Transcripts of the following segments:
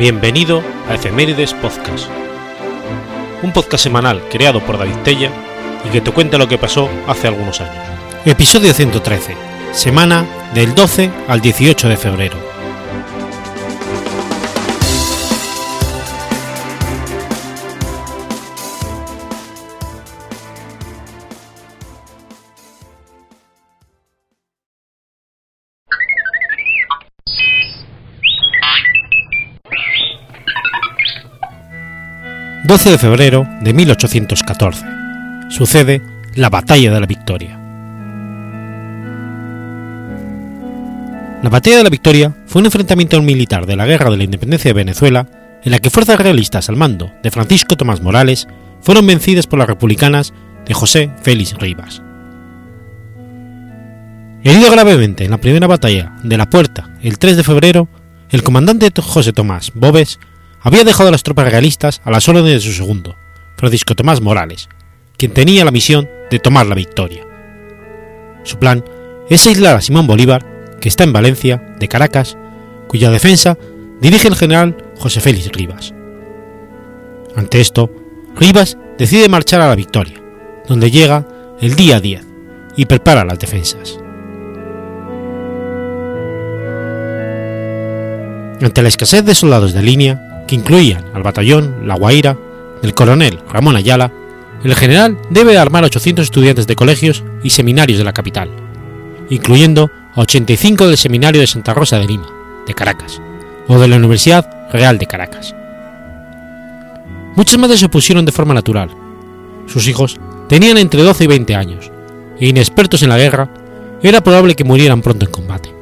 Bienvenido a Efemérides Podcast, un podcast semanal creado por David Tella y que te cuenta lo que pasó hace algunos años. Episodio 113, semana del 12 al 18 de febrero. 12 de febrero de 1814. Sucede la Batalla de la Victoria. La Batalla de la Victoria fue un enfrentamiento militar de la Guerra de la Independencia de Venezuela en la que fuerzas realistas al mando de Francisco Tomás Morales fueron vencidas por las republicanas de José Félix Rivas. Herido gravemente en la primera batalla de la Puerta el 3 de febrero, el comandante José Tomás Bobes había dejado a las tropas realistas a las órdenes de su segundo, Francisco Tomás Morales, quien tenía la misión de tomar la victoria. Su plan es aislar a Simón Bolívar, que está en Valencia, de Caracas, cuya defensa dirige el general José Félix Rivas. Ante esto, Rivas decide marchar a la victoria, donde llega el día 10 y prepara las defensas. Ante la escasez de soldados de línea, que incluían al batallón La Guaira del coronel Ramón Ayala, el general debe armar 800 estudiantes de colegios y seminarios de la capital, incluyendo a 85 del Seminario de Santa Rosa de Lima, de Caracas, o de la Universidad Real de Caracas. Muchas madres se opusieron de forma natural. Sus hijos tenían entre 12 y 20 años, e inexpertos en la guerra, era probable que murieran pronto en combate.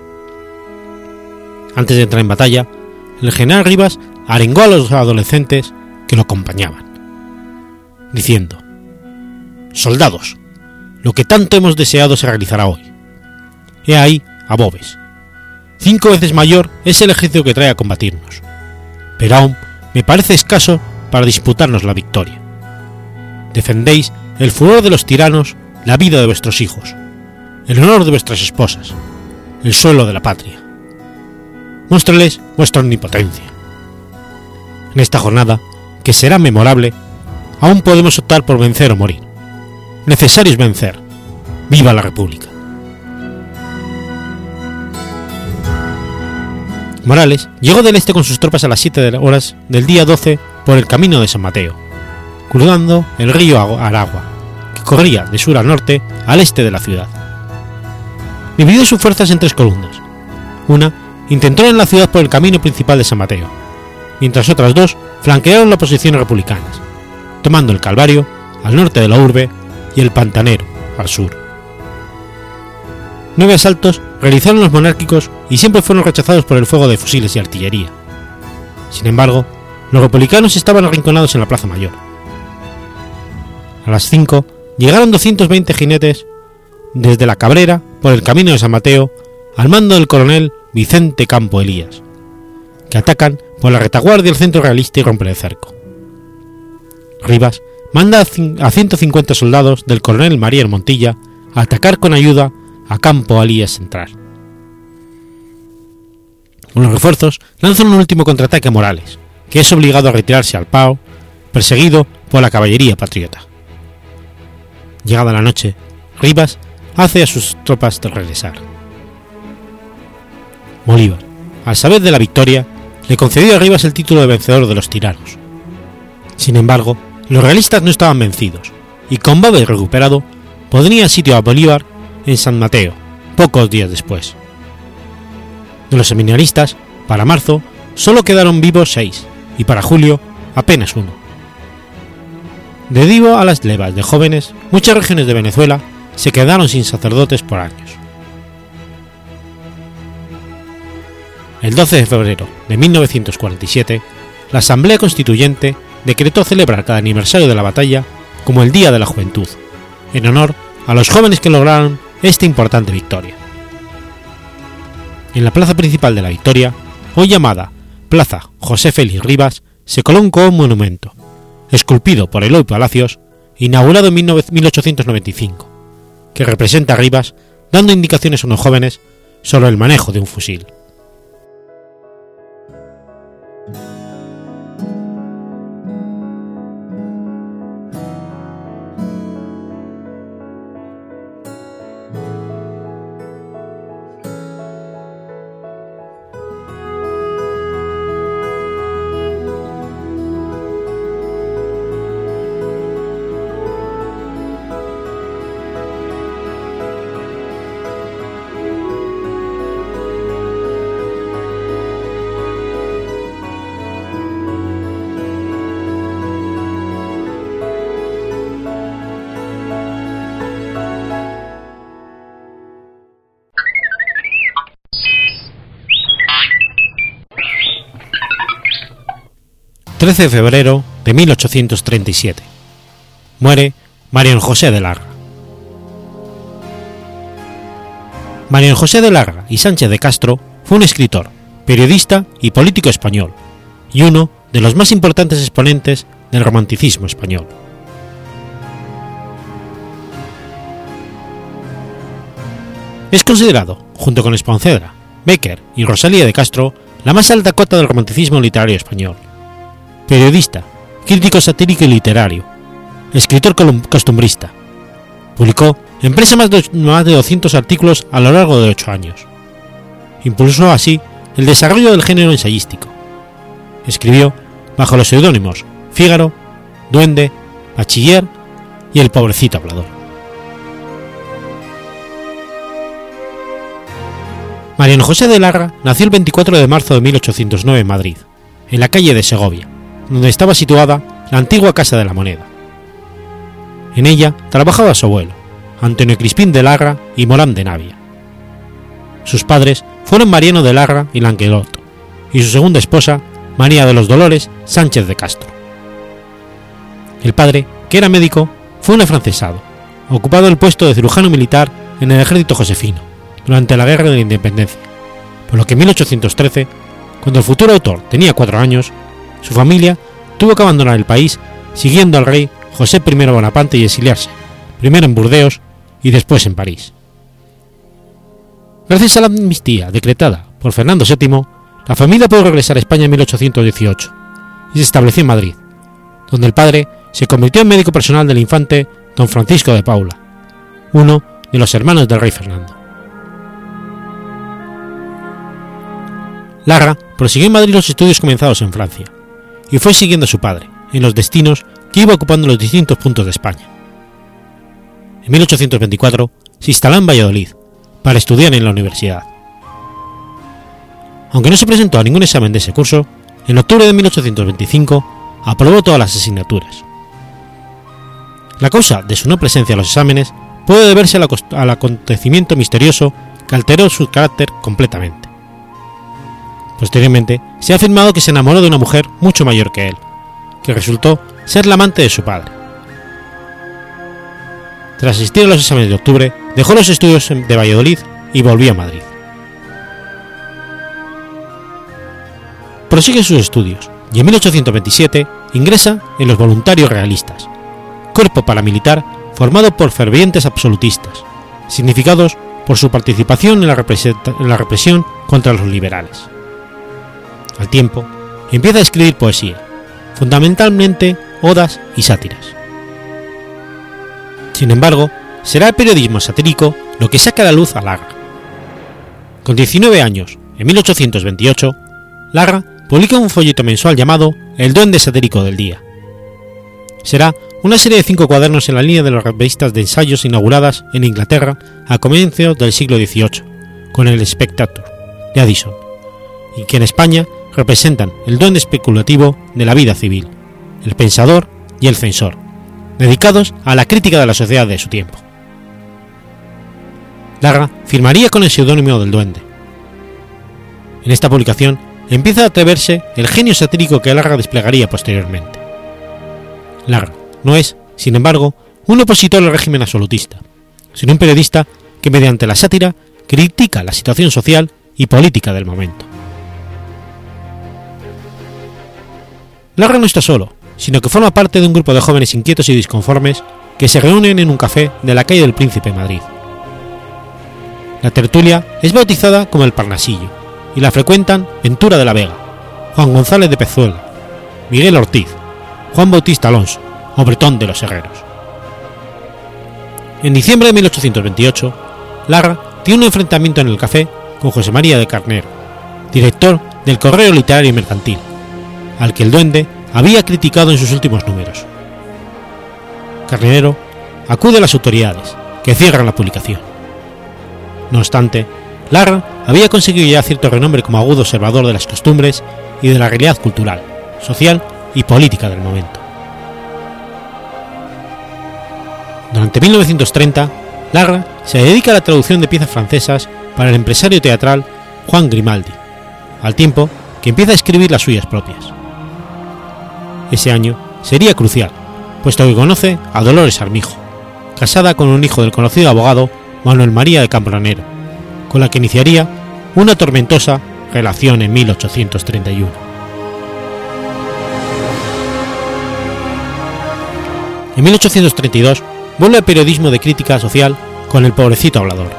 Antes de entrar en batalla, el general Rivas arengó a los adolescentes que lo acompañaban, diciendo, Soldados, lo que tanto hemos deseado se realizará hoy. He ahí a Bobes. Cinco veces mayor es el ejército que trae a combatirnos, pero aún me parece escaso para disputarnos la victoria. Defendéis el furor de los tiranos, la vida de vuestros hijos, el honor de vuestras esposas, el suelo de la patria. Muéstrales vuestra omnipotencia en esta jornada, que será memorable, aún podemos optar por vencer o morir. Necesario es vencer. ¡Viva la República! Morales llegó del este con sus tropas a las 7 horas del día 12 por el camino de San Mateo, cruzando el río Aragua, que corría de sur a norte al este de la ciudad. Dividió sus fuerzas en tres columnas. Una intentó en la ciudad por el camino principal de San Mateo, mientras otras dos flanquearon las posiciones republicanas, tomando el Calvario al norte de la urbe y el Pantanero al sur. Nueve asaltos realizaron los monárquicos y siempre fueron rechazados por el fuego de fusiles y artillería. Sin embargo, los republicanos estaban arrinconados en la Plaza Mayor. A las 5 llegaron 220 jinetes desde la Cabrera por el camino de San Mateo al mando del coronel Vicente Campo Elías, que atacan por la retaguardia del centro realista y romper el cerco. Rivas manda a 150 soldados del coronel María Montilla a atacar con ayuda a Campo Alías Central. Los refuerzos lanzan un último contraataque a Morales, que es obligado a retirarse al Pao, perseguido por la caballería patriota. Llegada la noche, Rivas hace a sus tropas regresar. Bolívar, al saber de la victoria, le concedió a Rivas el título de vencedor de los tiranos. Sin embargo, los realistas no estaban vencidos, y con Babel recuperado, podría sitio a Bolívar en San Mateo, pocos días después. De los seminaristas, para marzo, solo quedaron vivos seis, y para julio, apenas uno. Debido a las levas de jóvenes, muchas regiones de Venezuela se quedaron sin sacerdotes por años. el 12 de febrero de 1947, la Asamblea Constituyente decretó celebrar cada aniversario de la batalla como el Día de la Juventud, en honor a los jóvenes que lograron esta importante victoria. En la plaza principal de la Victoria, hoy llamada Plaza José Félix Rivas, se colocó un monumento, esculpido por Eloy Palacios, inaugurado en 1895, que representa a Rivas dando indicaciones a unos jóvenes sobre el manejo de un fusil. 13 de febrero de 1837. Muere Mariano José de Larra. Mariano José de Larra y Sánchez de Castro fue un escritor, periodista y político español, y uno de los más importantes exponentes del romanticismo español. Es considerado, junto con Esponcedra, Becker y Rosalía de Castro, la más alta cota del romanticismo literario español. Periodista, crítico satírico y literario, escritor costumbrista. Publicó en prensa más de, más de 200 artículos a lo largo de ocho años. Impulsó así el desarrollo del género ensayístico. Escribió bajo los seudónimos Fígaro, Duende, Bachiller y El pobrecito hablador. Mariano José de Larra nació el 24 de marzo de 1809 en Madrid, en la calle de Segovia, donde estaba situada la antigua Casa de la Moneda. En ella trabajaba su abuelo, Antonio Crispín de Larra y Morán de Navia. Sus padres fueron Mariano de Larra y Languelot, y su segunda esposa, María de los Dolores Sánchez de Castro. El padre, que era médico, fue un afrancesado, ocupado el puesto de cirujano militar en el ejército josefino, durante la Guerra de la Independencia, por lo que en 1813, cuando el futuro autor tenía cuatro años, su familia tuvo que abandonar el país siguiendo al rey José I Bonaparte y exiliarse, primero en Burdeos y después en París. Gracias a la amnistía decretada por Fernando VII, la familia pudo regresar a España en 1818 y se estableció en Madrid, donde el padre se convirtió en médico personal del infante don Francisco de Paula, uno de los hermanos del rey Fernando. Larra prosiguió en Madrid los estudios comenzados en Francia, y fue siguiendo a su padre, en los destinos que iba ocupando los distintos puntos de España. En 1824 se instaló en Valladolid, para estudiar en la universidad. Aunque no se presentó a ningún examen de ese curso, en octubre de 1825 aprobó todas las asignaturas. La causa de su no presencia a los exámenes puede deberse al acontecimiento misterioso que alteró su carácter completamente. Posteriormente, se ha afirmado que se enamoró de una mujer mucho mayor que él, que resultó ser la amante de su padre. Tras asistir a los exámenes de octubre, dejó los estudios de Valladolid y volvió a Madrid. Prosigue sus estudios y en 1827 ingresa en los Voluntarios Realistas, cuerpo paramilitar formado por fervientes absolutistas, significados por su participación en la, represión contra los liberales. Al tiempo, empieza a escribir poesía, fundamentalmente odas y sátiras. Sin embargo, será el periodismo satírico lo que saca a la luz a Larra. Con 19 años, en 1828, Larra publica un folleto mensual llamado El Duende Satírico del Día. Será una serie de cinco cuadernos en la línea de las revistas de ensayos inauguradas en Inglaterra a comienzos del siglo XVIII, con el Spectator de Addison, y que en España representan el don especulativo de la vida civil, el pensador y el censor, dedicados a la crítica de la sociedad de su tiempo. Larra firmaría con el seudónimo del duende. En esta publicación empieza a atreverse el genio satírico que Larra desplegaría posteriormente. Larra no es, sin embargo, un opositor al régimen absolutista, sino un periodista que mediante la sátira critica la situación social y política del momento. Larra no está solo, sino que forma parte de un grupo de jóvenes inquietos y disconformes que se reúnen en un café de la calle del Príncipe Madrid. La tertulia es bautizada como el Parnasillo y la frecuentan Ventura de la Vega, Juan González de Pezuela, Miguel Ortiz, Juan Bautista Alonso o Bretón de los Herreros. En diciembre de 1828, Larra tiene un enfrentamiento en el café con José María de Carnero, director del Correo Literario y Mercantil, al que el duende había criticado en sus últimos números. Carnero acude a las autoridades, que cierran la publicación. No obstante, Larra había conseguido ya cierto renombre como agudo observador de las costumbres y de la realidad cultural, social y política del momento. Durante 1930, Larra se dedica a la traducción de piezas francesas para el empresario teatral Juan Grimaldi, al tiempo que empieza a escribir las suyas propias. Ese año sería crucial, puesto que conoce a Dolores Armijo, casada con un hijo del conocido abogado Manuel María de Cambronero, con la que iniciaría una tormentosa relación en 1831. En 1832 vuelve al periodismo de crítica social con El pobrecito hablador,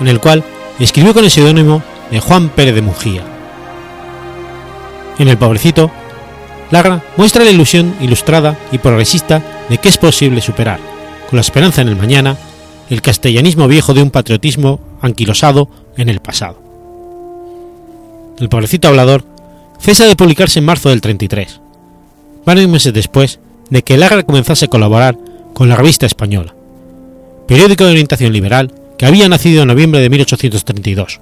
en el cual escribió con el seudónimo de Juan Pérez de Mujía. En El pobrecito, Lagra muestra la ilusión ilustrada y progresista de que es posible superar, con la esperanza en el mañana, el castellanismo viejo de un patriotismo anquilosado en el pasado. El pobrecito hablador cesa de publicarse en marzo del 33, varios meses después de que Lagra comenzase a colaborar con la Revista Española, periódico de orientación liberal que había nacido en noviembre de 1832,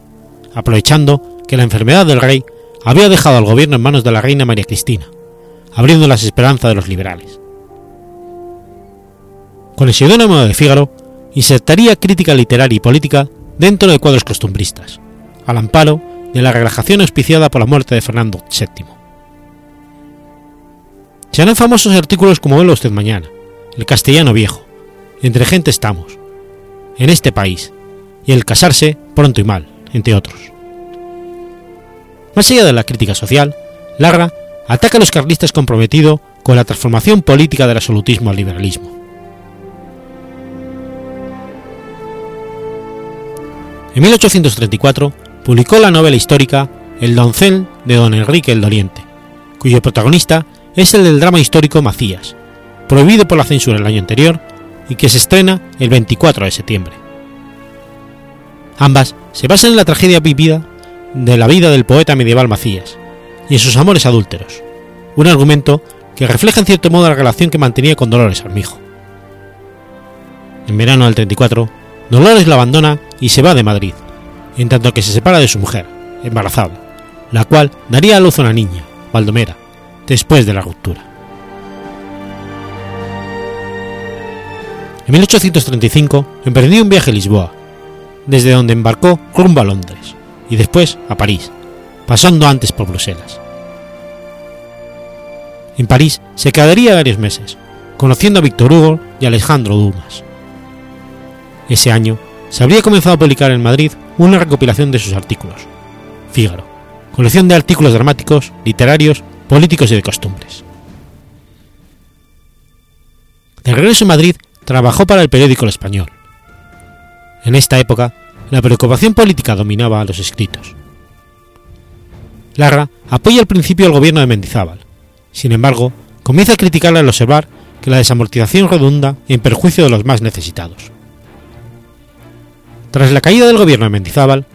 aprovechando que la enfermedad del rey había dejado al gobierno en manos de la reina María Cristina, abriendo las esperanzas de los liberales. Con el seudónimo de Fígaro, insertaría crítica literaria y política dentro de cuadros costumbristas, al amparo de la relajación auspiciada por la muerte de Fernando VII. Se harán famosos artículos como Velo usted mañana, El castellano viejo, Entre gente estamos, En este país, y El casarse pronto y mal, entre otros. Más allá de la crítica social, Larra ataca a los carlistas comprometido con la transformación política del absolutismo al liberalismo. En 1834 publicó la novela histórica El doncel de don Enrique el Doliente, cuyo protagonista es el del drama histórico Macías, prohibido por la censura el año anterior y que se estrena el 24 de septiembre. Ambas se basan en la tragedia vivida de la vida del poeta medieval Macías y en sus amores adúlteros, un argumento que refleja en cierto modo la relación que mantenía con Dolores Armijo. En verano del 34, Dolores la abandona y se va de Madrid, en tanto que se separa de su mujer, embarazada, la cual daría a luz a una niña, Baldomera, después de la ruptura. En 1835 emprendió un viaje a Lisboa, desde donde embarcó rumbo a Londres y después a París, pasando antes por Bruselas. En París se quedaría varios meses, conociendo a Víctor Hugo y Alejandro Dumas. Ese año se habría comenzado a publicar en Madrid una recopilación de sus artículos, Fígaro, colección de artículos dramáticos, literarios, políticos y de costumbres. De regreso a Madrid, trabajó para el periódico El Español. En esta época, la preocupación política dominaba a los escritos. Larra apoya al principio al gobierno de Mendizábal, sin embargo, comienza a criticarle al observar que la desamortización redunda en perjuicio de los más necesitados. Tras la caída del gobierno de Mendizábal,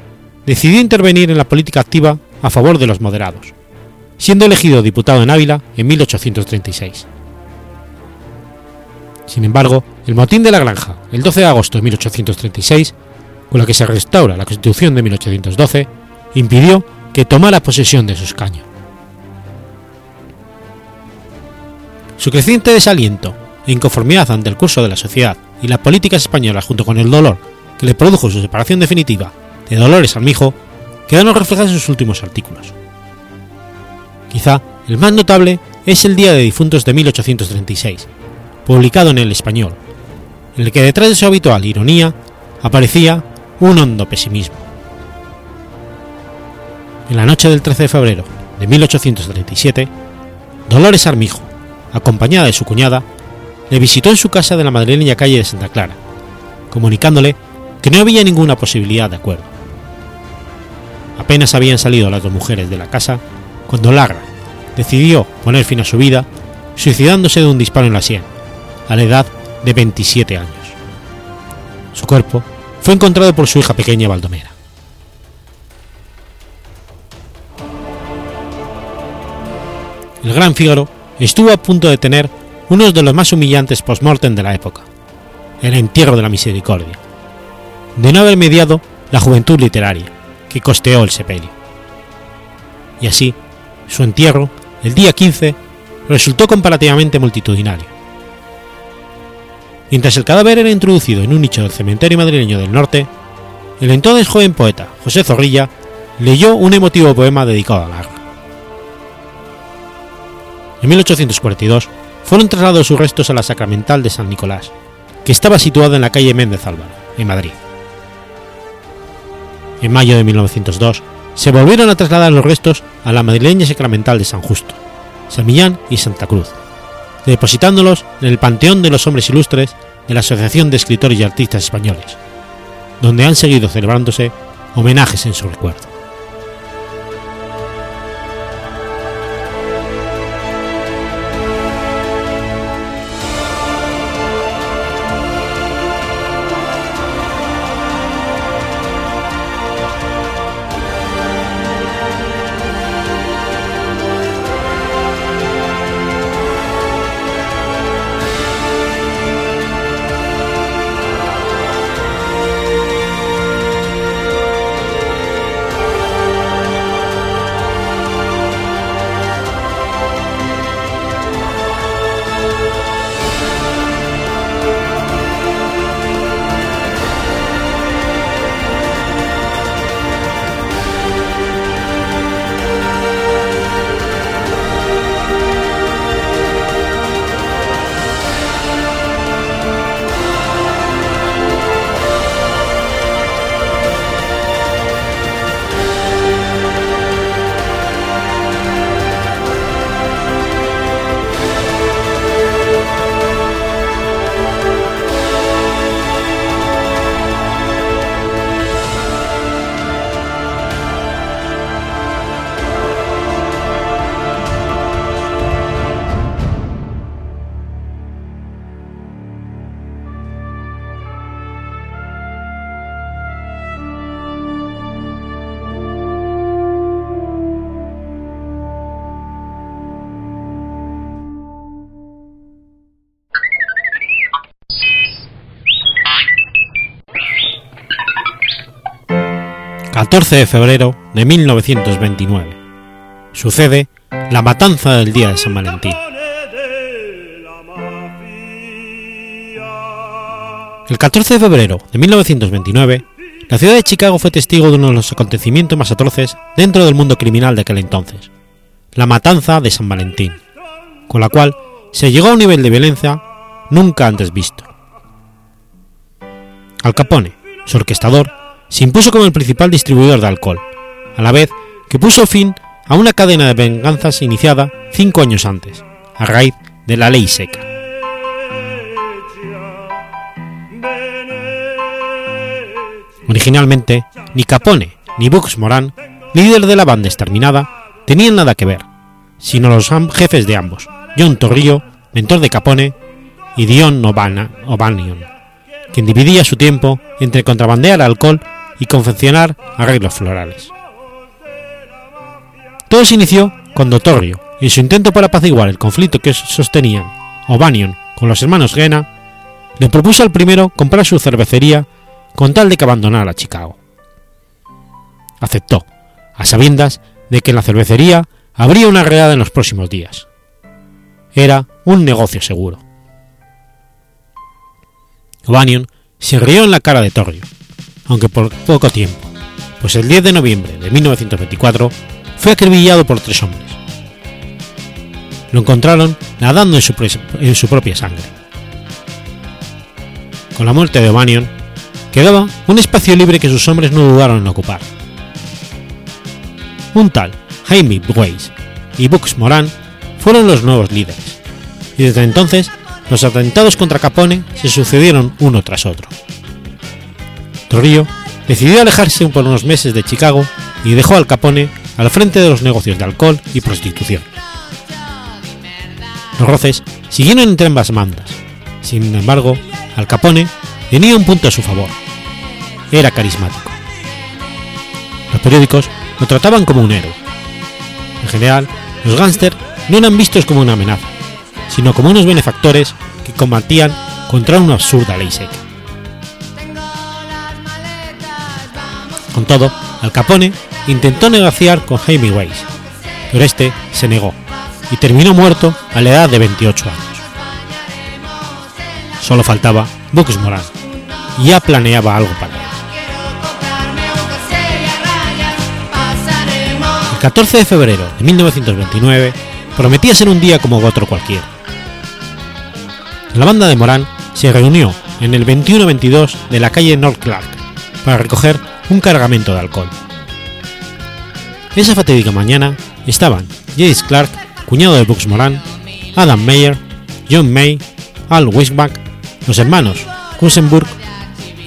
decidió intervenir en la política activa a favor de los moderados, siendo elegido diputado en Ávila en 1836. Sin embargo, el motín de la granja, el 12 de agosto de 1836, con la que se restaura la Constitución de 1812, impidió que tomara posesión de su escaño. Su creciente desaliento e inconformidad ante el curso de la sociedad y las políticas españolas junto con el dolor que le produjo su separación definitiva de Dolores Armijo, quedaron reflejadas en sus últimos artículos. Quizá el más notable es el Día de Difuntos de 1836, publicado en El Español, en el que detrás de su habitual ironía aparecía un hondo pesimismo. En la noche del 13 de febrero de 1837, Dolores Armijo, acompañada de su cuñada, le visitó en su casa de la madrileña calle de Santa Clara, comunicándole que no había ninguna posibilidad de acuerdo. Apenas habían salido las dos mujeres de la casa cuando Lagra decidió poner fin a su vida suicidándose de un disparo en la sien, a la edad de 27 años. Su cuerpo fue encontrado por su hija pequeña Baldomera. El Gran Fígaro estuvo a punto de tener uno de los más humillantes postmortem de la época, el entierro de la misericordia, de no haber mediado la juventud literaria, que costeó el sepelio. Y así, su entierro, el día 15, resultó comparativamente multitudinario. Mientras el cadáver era introducido en un nicho del cementerio madrileño del norte, el entonces joven poeta José Zorrilla leyó un emotivo poema dedicado a Larra. En 1842, fueron trasladados sus restos a la Sacramental de San Nicolás, que estaba situada en la calle Méndez Álvaro, en Madrid. En mayo de 1902, se volvieron a trasladar los restos a la madrileña Sacramental de San Justo, San Millán y Santa Cruz, depositándolos en el Panteón de los Hombres Ilustres de la Asociación de Escritores y Artistas Españoles, donde han seguido celebrándose homenajes en su recuerdo. 14 de febrero de 1929. Sucede la matanza del día de San Valentín. El 14 de febrero de 1929, la ciudad de Chicago fue testigo de uno de los acontecimientos más atroces dentro del mundo criminal de aquel entonces, la matanza de San Valentín, con la cual se llegó a un nivel de violencia nunca antes visto. Al Capone, su orquestador, se impuso como el principal distribuidor de alcohol, a la vez que puso fin a una cadena de venganzas iniciada cinco años antes, a raíz de la ley seca. Originalmente, ni Capone ni Bux Moran, líder de la banda exterminada, tenían nada que ver, sino los jefes de ambos, John Torrillo, mentor de Capone, y Dion O'Banion, quien dividía su tiempo entre contrabandear alcohol y confeccionar arreglos florales. Todo se inició cuando Torrio, en su intento para apaciguar el conflicto que sostenían O'Banion con los hermanos Gena, le propuso al primero comprar su cervecería con tal de que abandonara Chicago. Aceptó, a sabiendas de que en la cervecería habría una redada en los próximos días. Era un negocio seguro. O'Banion se rió en la cara de Torrio, aunque por poco tiempo, pues el 10 de noviembre de 1924 fue acribillado por tres hombres. Lo encontraron nadando en su, propia sangre. Con la muerte de O'Banion, quedaba un espacio libre que sus hombres no dudaron en ocupar. Un tal Jaime Weiss y Bux Moran fueron los nuevos líderes, y desde entonces los atentados contra Capone se sucedieron uno tras otro. Decidió alejarse por unos meses de Chicago y dejó al Capone al frente de los negocios de alcohol y prostitución. Los roces siguieron entre ambas bandas. Sin embargo, Al Capone tenía un punto a su favor. Era carismático. Los periódicos lo trataban como un héroe. En general, los gángsters no eran vistos como una amenaza, sino como unos benefactores que combatían contra una absurda ley seca. Con todo, Al Capone intentó negociar con Weiss, pero este se negó y terminó muerto a la edad de 28 años. Solo faltaba Bux Moran, ya planeaba algo para él. El 14 de febrero de 1929 prometía ser un día como otro cualquiera. La banda de Morán se reunió en el 2122 de la calle North Clark para recoger un cargamento de alcohol. Esa fatídica mañana estaban Jace Clark, cuñado de Bugs Moran, Adam Mayer, John May, Al Wisbach, los hermanos Kusenburg,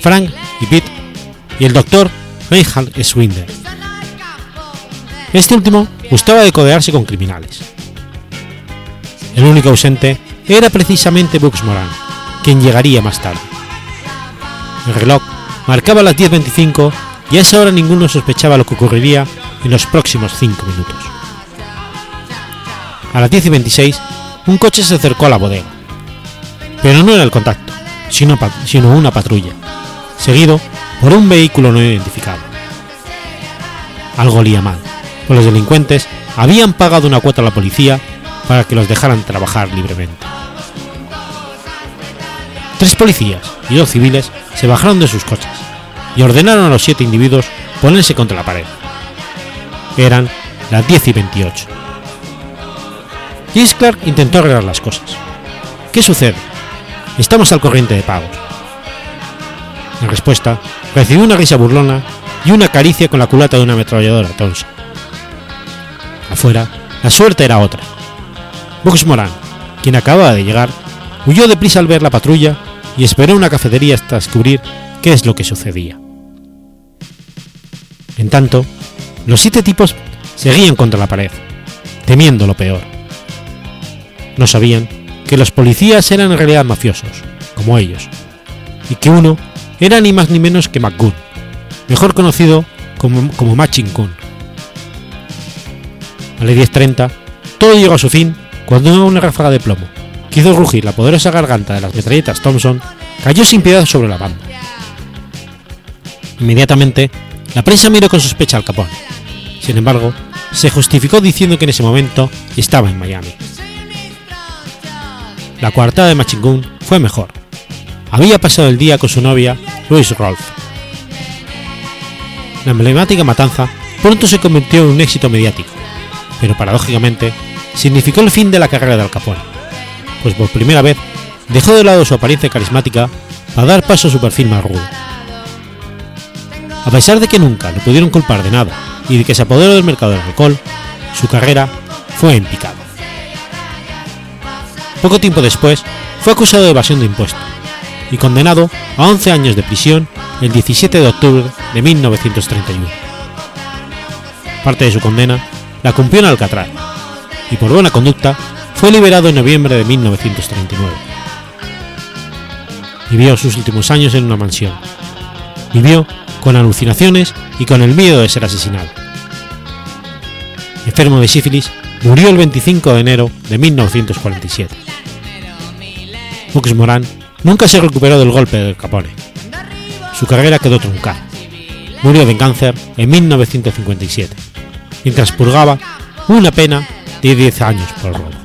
Frank y Pete y el doctor Reinhard Swinder. Este último gustaba de codearse con criminales. El único ausente era precisamente Bugs Moran, quien llegaría más tarde. El reloj marcaba las 10.25 y a esa hora ninguno sospechaba lo que ocurriría en los próximos 5 minutos. A las 10.26, un coche se acercó a la bodega. Pero no era el contacto, sino, sino una patrulla, seguido por un vehículo no identificado. Algo olía mal, pues los delincuentes habían pagado una cuota a la policía para que los dejaran trabajar libremente. Tres policías y dos civiles se bajaron de sus coches y ordenaron a los siete individuos ponerse contra la pared. Eran las 10 y 28. James Clark intentó arreglar las cosas. ¿Qué sucede? Estamos al corriente de pagos. En respuesta, recibió una risa burlona y una caricia con la culata de una ametralladora Thompson. Afuera, la suerte era otra. Bugs Moran, quien acababa de llegar, huyó deprisa al ver la patrulla y esperó en una cafetería hasta descubrir qué es lo que sucedía. En tanto, los siete tipos seguían contra la pared, temiendo lo peor. No sabían que los policías eran en realidad mafiosos, como ellos, y que uno era ni más ni menos que McGoon, mejor conocido como, como Machin Kun. A las 10.30, todo llegó a su fin cuando una ráfaga de plomo, que hizo rugir la poderosa garganta de las metralletas Thompson, cayó sin piedad sobre la banda. Inmediatamente, la prensa miró con sospecha al Capone. Sin embargo, se justificó diciendo que en ese momento estaba en Miami. La coartada de Machingun fue mejor. Había pasado el día con su novia, Louise Rolf. La emblemática matanza pronto se convirtió en un éxito mediático, pero paradójicamente significó el fin de la carrera de Al Capone, pues por primera vez dejó de lado su apariencia carismática para dar paso a su perfil más rudo. A pesar de que nunca lo pudieron culpar de nada y de que se apoderó del mercado del alcohol, su carrera fue en picado. Poco tiempo después, fue acusado de evasión de impuestos y condenado a 11 años de prisión el 17 de octubre de 1931. Parte de su condena la cumplió en Alcatraz y por buena conducta fue liberado en noviembre de 1939. Vivió sus últimos años en una mansión. Vivió con alucinaciones y con el miedo de ser asesinado. Enfermo de sífilis, murió el 25 de enero de 1947. Bugs Moran nunca se recuperó del golpe del Capone. Su carrera quedó truncada. Murió de cáncer en 1957, mientras purgaba una pena de 10 años por robo.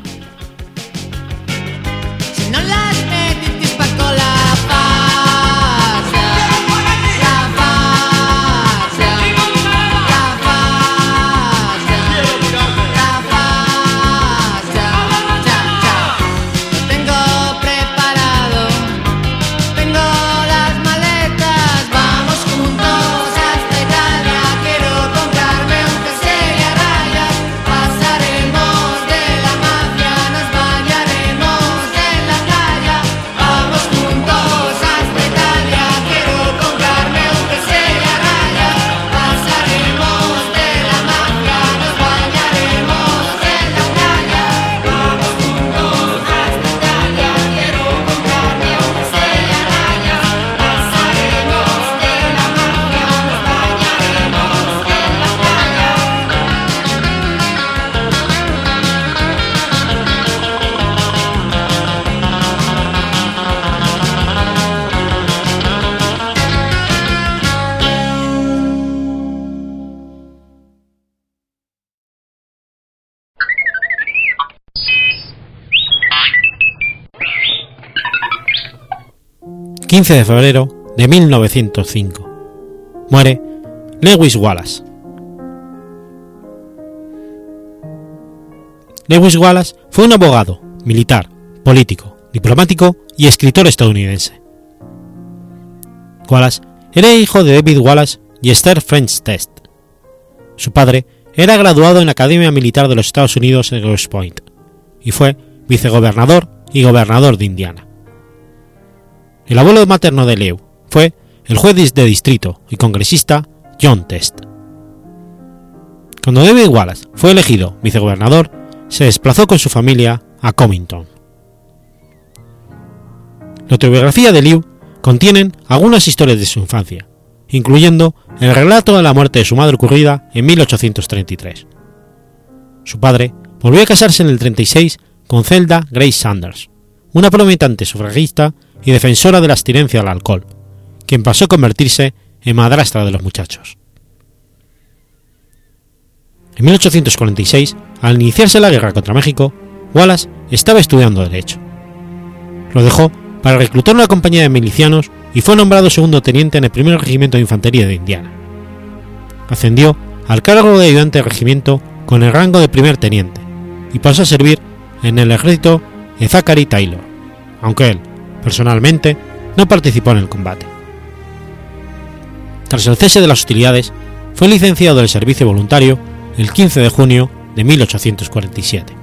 ...15 de febrero de 1905... ...muere Lewis Wallace. Lewis Wallace fue un abogado, militar, político, diplomático y escritor estadounidense. Wallace era hijo de David Wallace y Esther French Test. Su padre era graduado en la Academia Militar de los Estados Unidos en West Point y fue vicegobernador y gobernador de Indiana. El abuelo materno de Lew fue el juez de distrito y congresista John Test. Cuando David Wallace fue elegido vicegobernador, se desplazó con su familia a Comington. La autobiografía de Liu contienen algunas historias de su infancia, incluyendo el relato de la muerte de su madre ocurrida en 1833. Su padre volvió a casarse en el 36 con Zelda Grace Sanders, una prometante sufragista y defensora de la abstinencia del alcohol, quien pasó a convertirse en madrastra de los muchachos. En 1846, al iniciarse la guerra contra México, Wallace estaba estudiando Derecho. Lo dejó para reclutar una compañía de milicianos y fue nombrado segundo teniente en el primer regimiento de infantería de Indiana. Ascendió al cargo de ayudante de regimiento con el rango de primer teniente y pasó a servir en el ejército de Zachary Taylor, aunque él, personalmente, no participó en el combate. Tras el cese de las hostilidades, fue licenciado del servicio voluntario el 15 de junio de 1847.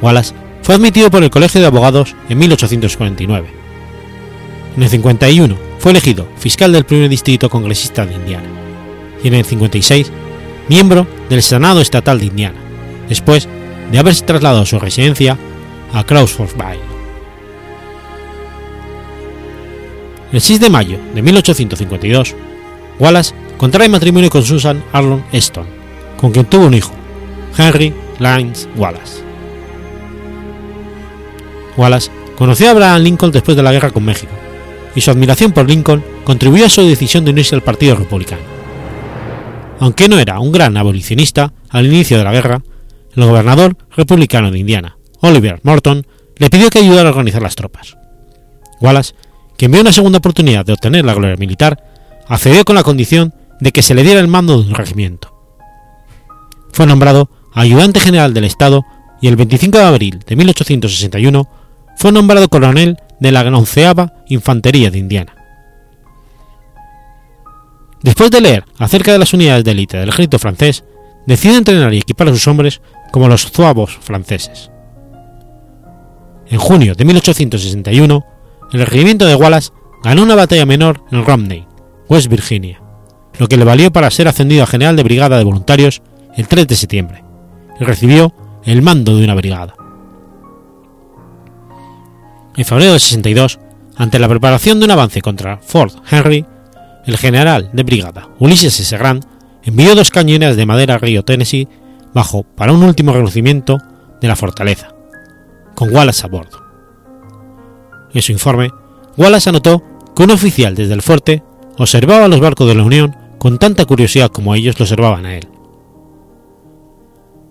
Wallace fue admitido por el Colegio de Abogados en 1849. En el 51 fue elegido fiscal del primer distrito congresista de Indiana y en el 56 miembro del Senado Estatal de Indiana, después de haberse trasladado su residencia a Crawfordsville. El 6 de mayo de 1852, Wallace contrae matrimonio con Susan Arlon Eston, con quien tuvo un hijo, Henry Lyons Wallace. Wallace conoció a Abraham Lincoln después de la guerra con México, y su admiración por Lincoln contribuyó a su decisión de unirse al Partido Republicano. Aunque no era un gran abolicionista al inicio de la guerra, el gobernador republicano de Indiana, Oliver Morton, le pidió que ayudara a organizar las tropas. Wallace, quien vio una segunda oportunidad de obtener la gloria militar, accedió con la condición de que se le diera el mando de un regimiento. Fue nombrado ayudante general del Estado y el 25 de abril de 1861 fue nombrado coronel de la onceava Infantería de Indiana. Después de leer acerca de las unidades de élite del ejército francés, decide entrenar y equipar a sus hombres como los zuavos franceses. En junio de 1861, el regimiento de Wallace ganó una batalla menor en Romney, West Virginia, lo que le valió para ser ascendido a general de brigada de voluntarios el 3 de septiembre, y recibió el mando de una brigada. En febrero de 62, ante la preparación de un avance contra Fort Henry, el general de brigada Ulysses S. Grant envió dos cañones de madera a Río Tennessee bajo para un último reconocimiento de la fortaleza, con Wallace a bordo. En su informe, Wallace anotó que un oficial desde el fuerte observaba los barcos de la Unión con tanta curiosidad como ellos lo observaban a él.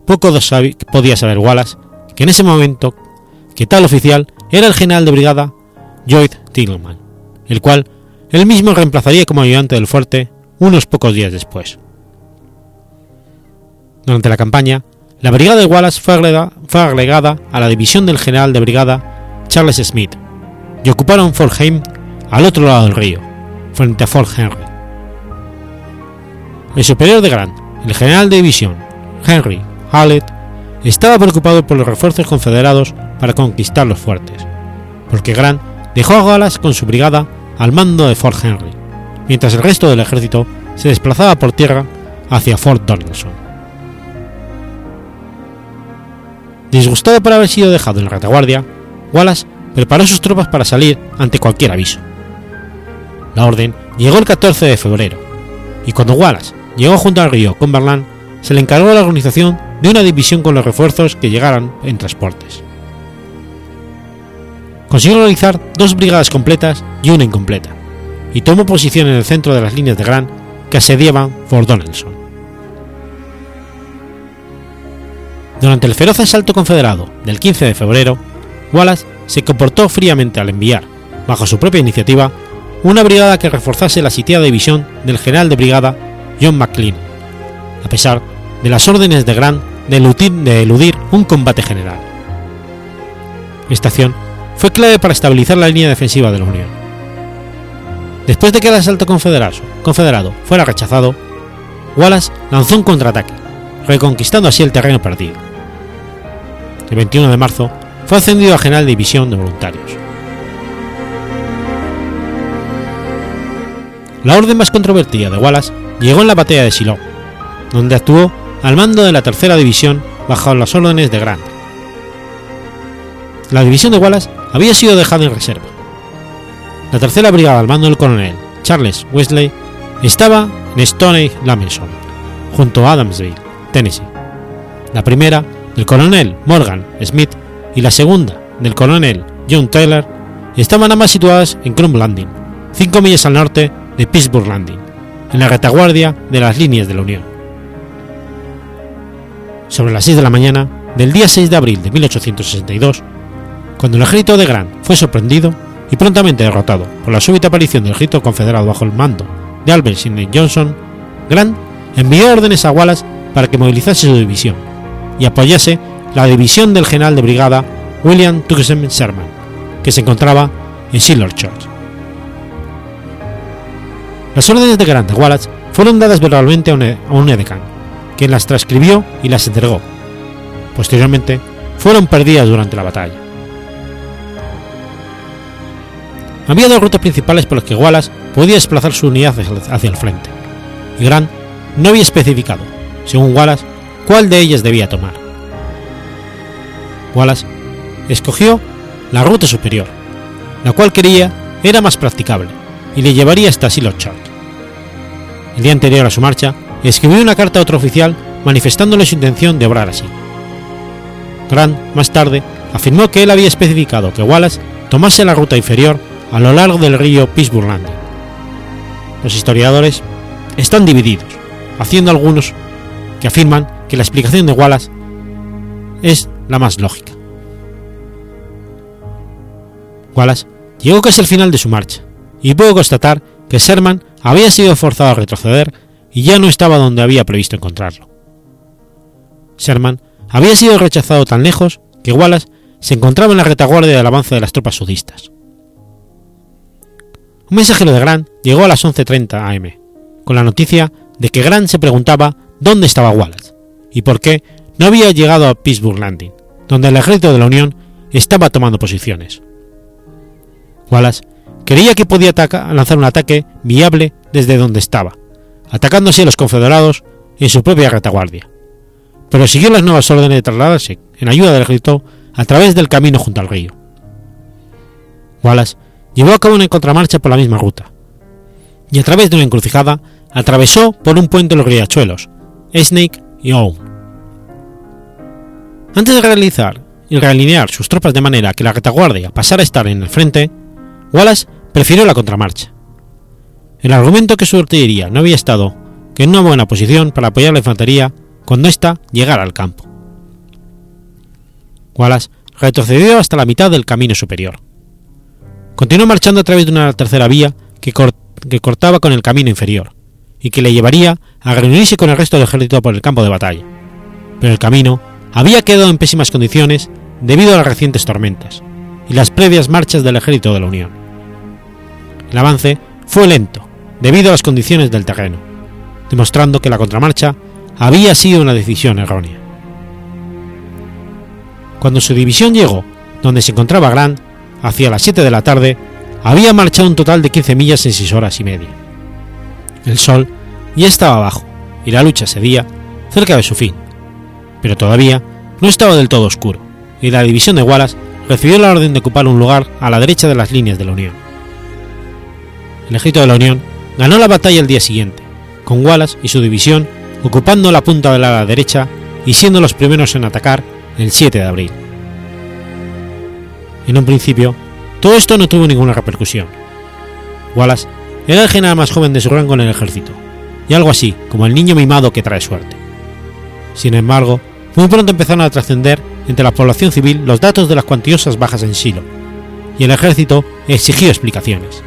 Poco podía saber Wallace que en ese momento que tal oficial era el general de brigada Lloyd Tillman, el cual él mismo reemplazaría como ayudante del fuerte unos pocos días después. Durante la campaña, la brigada de Wallace fue agregada, a la división del general de brigada Charles Smith y ocuparon Fort Haim al otro lado del río, frente a Fort Henry. El superior de Grant, el general de división Henry Hallett, estaba preocupado por los refuerzos confederados para conquistar los fuertes, porque Grant dejó a Wallace con su brigada al mando de Fort Henry, mientras el resto del ejército se desplazaba por tierra hacia Fort Donelson. Disgustado por haber sido dejado en la retaguardia, Wallace preparó sus tropas para salir ante cualquier aviso. La orden llegó el 14 de febrero, y cuando Wallace llegó junto al río Cumberland, se le encargó la organización de una división con los refuerzos que llegaran en transportes. Consiguió realizar dos brigadas completas y una incompleta, y tomó posición en el centro de las líneas de Grant que asediaban Fort Donelson. Durante el feroz asalto confederado del 15 de febrero, Wallace se comportó fríamente al enviar, bajo su propia iniciativa, una brigada que reforzase la sitiada división del general de brigada John McLean, a pesar de las órdenes de Grant de eludir, un combate general. Esta acción fue clave para estabilizar la línea defensiva de la Unión. Después de que el asalto confederado fuera rechazado, Wallace lanzó un contraataque, reconquistando así el terreno perdido. El 21 de marzo fue ascendido a general de división de voluntarios. La orden más controvertida de Wallace llegó en la batalla de Shiloh, donde actuó al mando de la tercera división bajo las órdenes de Grant. La división de Wallace había sido dejada en reserva. La tercera brigada al mando del coronel Charles Wesley estaba en Stoney Lamenson, junto a Adamsville, Tennessee. La primera, del coronel Morgan Smith, y la segunda, del coronel John Taylor, estaban ambas situadas en Crum Landing, cinco millas al norte de Pittsburgh Landing, en la retaguardia de las líneas de la Unión. Sobre las 6 de la mañana del día 6 de abril de 1862, cuando el ejército de Grant fue sorprendido y prontamente derrotado por la súbita aparición del ejército confederado bajo el mando de Albert Sidney Johnson, Grant envió órdenes a Wallace para que movilizase su división y apoyase la división del general de brigada William Tecumseh Sherman, que se encontraba en Shiloh Church. Las órdenes de Grant a Wallace fueron dadas verbalmente un, a un edecán, quien las transcribió y las entregó. Posteriormente, fueron perdidas durante la batalla. Había dos rutas principales por las que Wallace podía desplazar su unidad hacia el frente, y Grant no había especificado, según Wallace, cuál de ellas debía tomar. Wallace escogió la ruta superior, la cual quería era más practicable y le llevaría hasta Shiloh Church. El día anterior a su marcha, escribió una carta a otro oficial manifestándole su intención de obrar así. Grant, más tarde, afirmó que él había especificado que Wallace tomase la ruta inferior a lo largo del río Pittsburgh Landing. Los historiadores están divididos, haciendo algunos afirman que la explicación de Wallace es la más lógica. Wallace llegó casi al final de su marcha y pudo constatar que Sherman había sido forzado a retroceder y ya no estaba donde había previsto encontrarlo. Sherman había sido rechazado tan lejos que Wallace se encontraba en la retaguardia del avance de las tropas sudistas. Un mensajero de Grant llegó a las 11.30 am, con la noticia de que Grant se preguntaba dónde estaba Wallace y por qué no había llegado a Pittsburgh Landing, donde el ejército de la Unión estaba tomando posiciones. Wallace creía que podía lanzar un ataque viable desde donde estaba, atacándose a los confederados en su propia retaguardia, pero siguió las nuevas órdenes de trasladarse en ayuda del ejército a través del camino junto al río. Wallace llevó a cabo una contramarcha por la misma ruta, y a través de una encrucijada atravesó por un puente los riachuelos, Snake y Owen. Antes de realizar y realinear sus tropas de manera que la retaguardia pasara a estar en el frente, Wallace prefirió la contramarcha. El argumento que su artillería no había estado que en una buena posición para apoyar la infantería cuando ésta llegara al campo. Wallace retrocedió hasta la mitad del camino superior. Continuó marchando a través de una tercera vía que, que cortaba con el camino inferior y que le llevaría a reunirse con el resto del ejército por el campo de batalla. Pero el camino había quedado en pésimas condiciones debido a las recientes tormentas y las previas marchas del ejército de la Unión. El avance fue lento debido a las condiciones del terreno, demostrando que la contramarcha había sido una decisión errónea. Cuando su división llegó donde se encontraba Grant, hacia las 7 de la tarde, había marchado un total de 15 millas en 6 horas y media. El sol ya estaba abajo y la lucha cedía cerca de su fin, pero todavía no estaba del todo oscuro, y la división de Wallace recibió la orden de ocupar un lugar a la derecha de las líneas de la Unión. El ejército de la Unión ganó la batalla el día siguiente, con Wallace y su división ocupando la punta de la derecha y siendo los primeros en atacar el 7 de abril. En un principio, todo esto no tuvo ninguna repercusión. Wallace era el general más joven de su rango en el ejército, y algo así como el niño mimado que trae suerte. Sin embargo, muy pronto empezaron a trascender entre la población civil los datos de las cuantiosas bajas en Shiloh, y el ejército exigió explicaciones.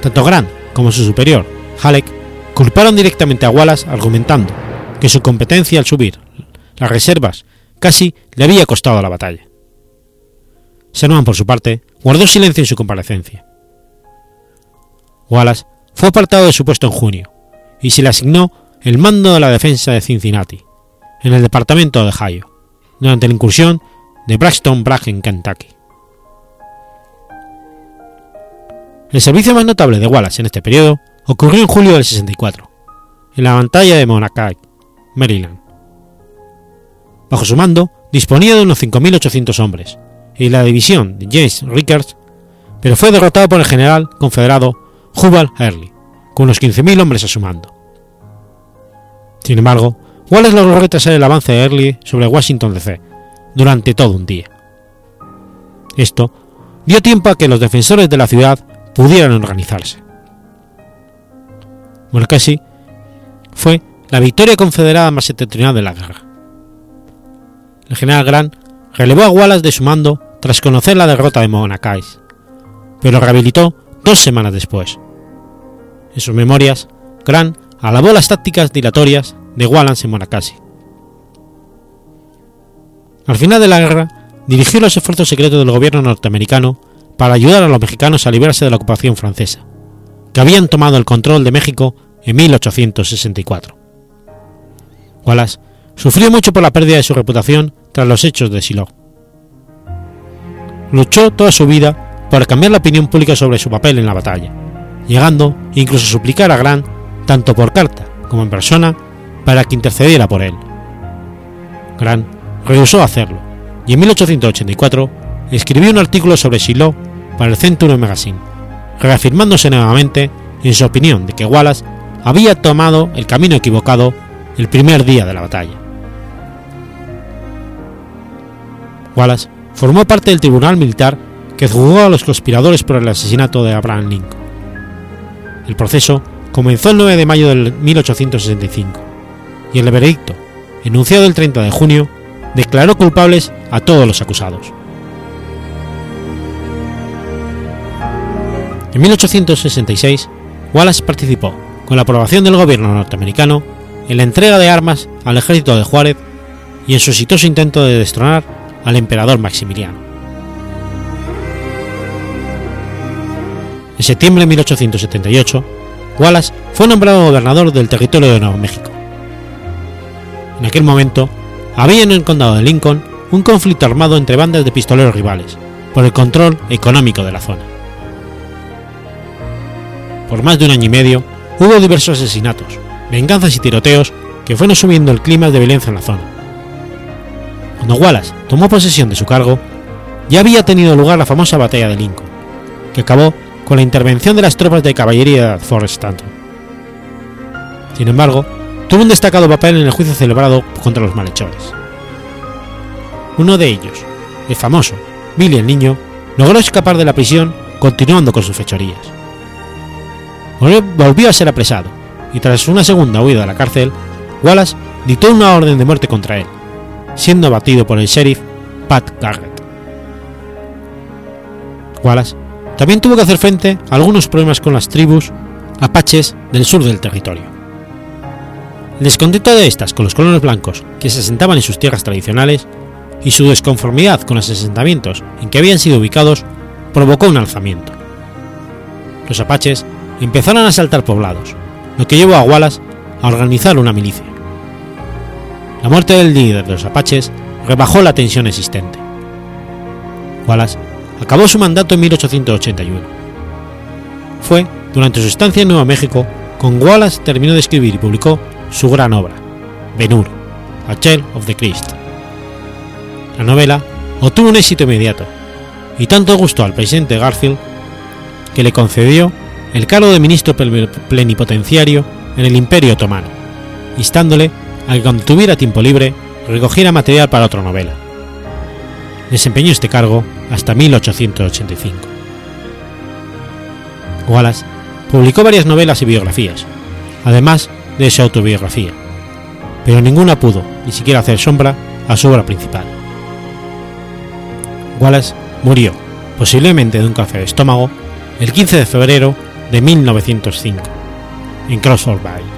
Tanto Grant como su superior, Halleck, culparon directamente a Wallace argumentando que su competencia al subir las reservas casi le había costado la batalla. Sherman, por su parte, guardó silencio en su comparecencia. Wallace fue apartado de su puesto en junio y se le asignó el mando de la defensa de Cincinnati, en el departamento de Ohio, durante la incursión de Braxton Bragg en Kentucky. El servicio más notable de Wallace en este periodo ocurrió en julio del 64, en la batalla de Monacay, Maryland. Bajo su mando disponía de unos 5.800 hombres y la división de James Rickards, pero fue derrotado por el general confederado Hubal Early, con unos 15.000 hombres a su mando. Sin embargo, Wallace logró retrasar el avance de Early sobre Washington DC durante todo un día. Esto dio tiempo a que los defensores de la ciudad pudieran organizarse. Monocacy fue la victoria confederada más septentrional de la guerra. El general Grant relevó a Wallace de su mando tras conocer la derrota de Monacais, pero lo rehabilitó dos semanas después. En sus memorias, Grant alabó las tácticas dilatorias de Wallace en Monocacy. Al final de la guerra, dirigió los esfuerzos secretos del gobierno norteamericano para ayudar a los mexicanos a librarse de la ocupación francesa, que habían tomado el control de México en 1864. Wallace sufrió mucho por la pérdida de su reputación tras los hechos de Shiloh. Luchó toda su vida por cambiar la opinión pública sobre su papel en la batalla, llegando incluso a suplicar a Grant, tanto por carta como en persona, para que intercediera por él. Grant rehusó hacerlo, y en 1884 escribió un artículo sobre Shiloh para el Century Magazine, reafirmándose nuevamente en su opinión de que Wallace había tomado el camino equivocado el primer día de la batalla. Wallace formó parte del tribunal militar que juzgó a los conspiradores por el asesinato de Abraham Lincoln. El proceso comenzó el 9 de mayo de 1865 y el veredicto, enunciado el 30 de junio, declaró culpables a todos los acusados. En 1866, Wallace participó, con la aprobación del gobierno norteamericano, en la entrega de armas al ejército de Juárez y en su exitoso intento de destronar al emperador Maximiliano. En septiembre de 1878, Wallace fue nombrado gobernador del territorio de Nuevo México. En aquel momento, había en el condado de Lincoln un conflicto armado entre bandas de pistoleros rivales por el control económico de la zona. Por más de un año y medio, hubo diversos asesinatos, venganzas y tiroteos que fueron subiendo el clima de violencia en la zona. Cuando Wallace tomó posesión de su cargo, ya había tenido lugar la famosa batalla de Lincoln, que acabó con la intervención de las tropas de caballería de Fort Stanton. Sin embargo, tuvo un destacado papel en el juicio celebrado contra los malhechores. Uno de ellos, el famoso Billy el Niño, logró escapar de la prisión continuando con sus fechorías. Volvió a ser apresado y tras una segunda huida a la cárcel, Wallace dictó una orden de muerte contra él, siendo abatido por el sheriff Pat Garrett. Wallace también tuvo que hacer frente a algunos problemas con las tribus apaches del sur del territorio. El descontento de estas con los colonos blancos que se asentaban en sus tierras tradicionales y su desconformidad con los asentamientos en que habían sido ubicados provocó un alzamiento. Los apaches empezaron a asaltar poblados, lo que llevó a Wallace a organizar una milicia. La muerte del líder de los apaches rebajó la tensión existente. Wallace acabó su mandato en 1881. Fue durante su estancia en Nuevo México con Wallace terminó de escribir y publicó su gran obra, Ben-Hur, A Tale of the Christ. La novela obtuvo un éxito inmediato y tanto gustó al presidente Garfield que le concedió el cargo de ministro plenipotenciario en el Imperio Otomano, instándole a que cuando tuviera tiempo libre recogiera material para otra novela. Desempeñó este cargo hasta 1885. Wallace publicó varias novelas y biografías, además de su autobiografía, pero ninguna pudo ni siquiera hacer sombra a su obra principal. Wallace murió, posiblemente de un cáncer de estómago, el 15 de febrero de 1905, en Crossford Bay.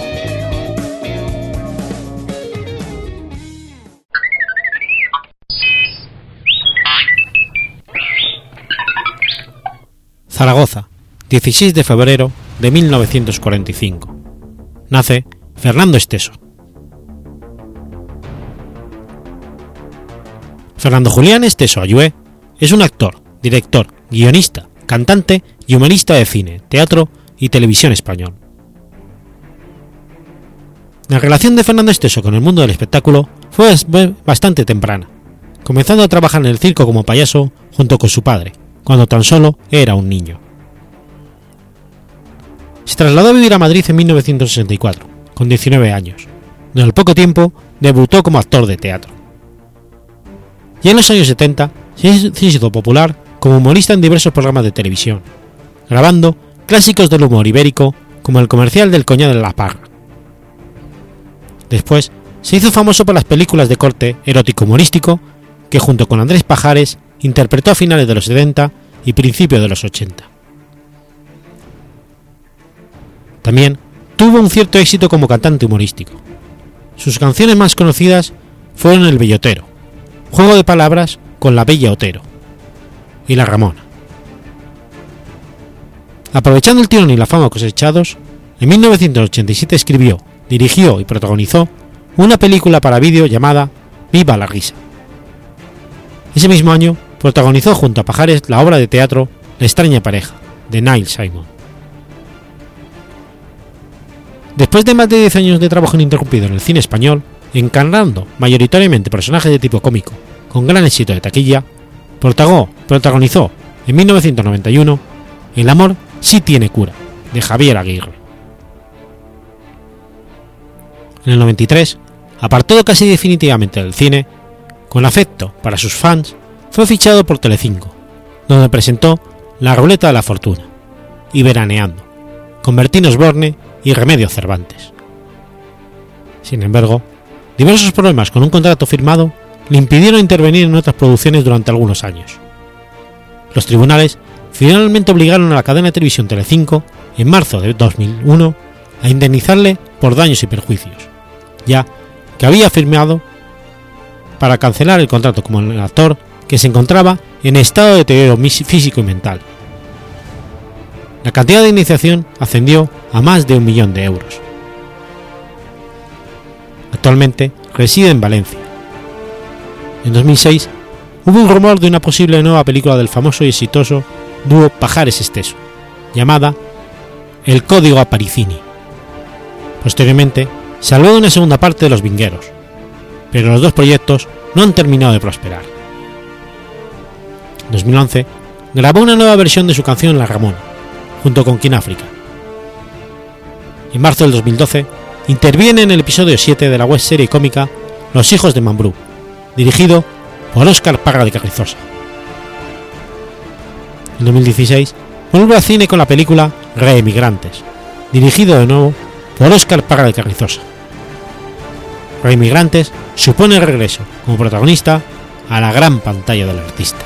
Zaragoza, 16 de febrero de 1945. Nace Fernando Esteso. Fernando Julián Esteso Ayué es un actor, director, guionista, cantante y humorista de cine, teatro y televisión español. La relación de Fernando Esteso con el mundo del espectáculo fue bastante temprana, comenzando a trabajar en el circo como payaso junto con su padre, cuando tan solo era un niño. Se trasladó a vivir a Madrid en 1964, con 19 años, donde al poco tiempo debutó como actor de teatro. Ya en los años 70 se hizo popular como humorista en diversos programas de televisión, grabando clásicos del humor ibérico como el comercial del coñado de la parra. Después se hizo famoso por las películas de corte erótico humorístico que junto con Andrés Pajares interpretó a finales de los 70 y principios de los 80. También tuvo un cierto éxito como cantante humorístico. Sus canciones más conocidas fueron El Bellotero, Juego de Palabras con La Bella Otero y La Ramona. Aprovechando el tirón y la fama cosechados, en 1987 escribió, dirigió y protagonizó una película para vídeo llamada Viva la risa. Ese mismo año protagonizó junto a Pajares la obra de teatro La extraña pareja, de Neil Simon. Después de más de 10 años de trabajo ininterrumpido en el cine español, encarnando mayoritariamente personajes de tipo cómico, con gran éxito de taquilla, protagonizó en 1991 El amor sí tiene cura, de Javier Aguirre. En el 93, apartado casi definitivamente del cine, con afecto para sus fans, fue fichado por Telecinco, donde presentó La Ruleta de la Fortuna y Veraneando, con Bertín Osborne y Remedios Cervantes. Sin embargo, diversos problemas con un contrato firmado le impidieron intervenir en otras producciones durante algunos años. Los tribunales finalmente obligaron a la cadena de televisión Telecinco, en marzo de 2001, a indemnizarle por daños y perjuicios, ya que había firmado para cancelar el contrato como el actor que se encontraba en estado de deterioro físico y mental. La cantidad de indemnización ascendió a más de un millón de euros. Actualmente reside en Valencia. En 2006 hubo un rumor de una posible nueva película del famoso y exitoso dúo Pajares Esteso, llamada El Código Aparicini. Posteriormente se de una segunda parte de Los Vingueros, pero los dos proyectos no han terminado de prosperar. En 2011 grabó una nueva versión de su canción La Ramona, junto con King África. En marzo del 2012 interviene en el episodio 7 de la web serie cómica Los Hijos de Mambrú, dirigido por Óscar Parra de Carrizosa. En 2016 vuelve al cine con la película Reemigrantes, dirigido de nuevo por Óscar Parra de Carrizosa. Reemigrantes supone el regreso como protagonista a la gran pantalla del artista.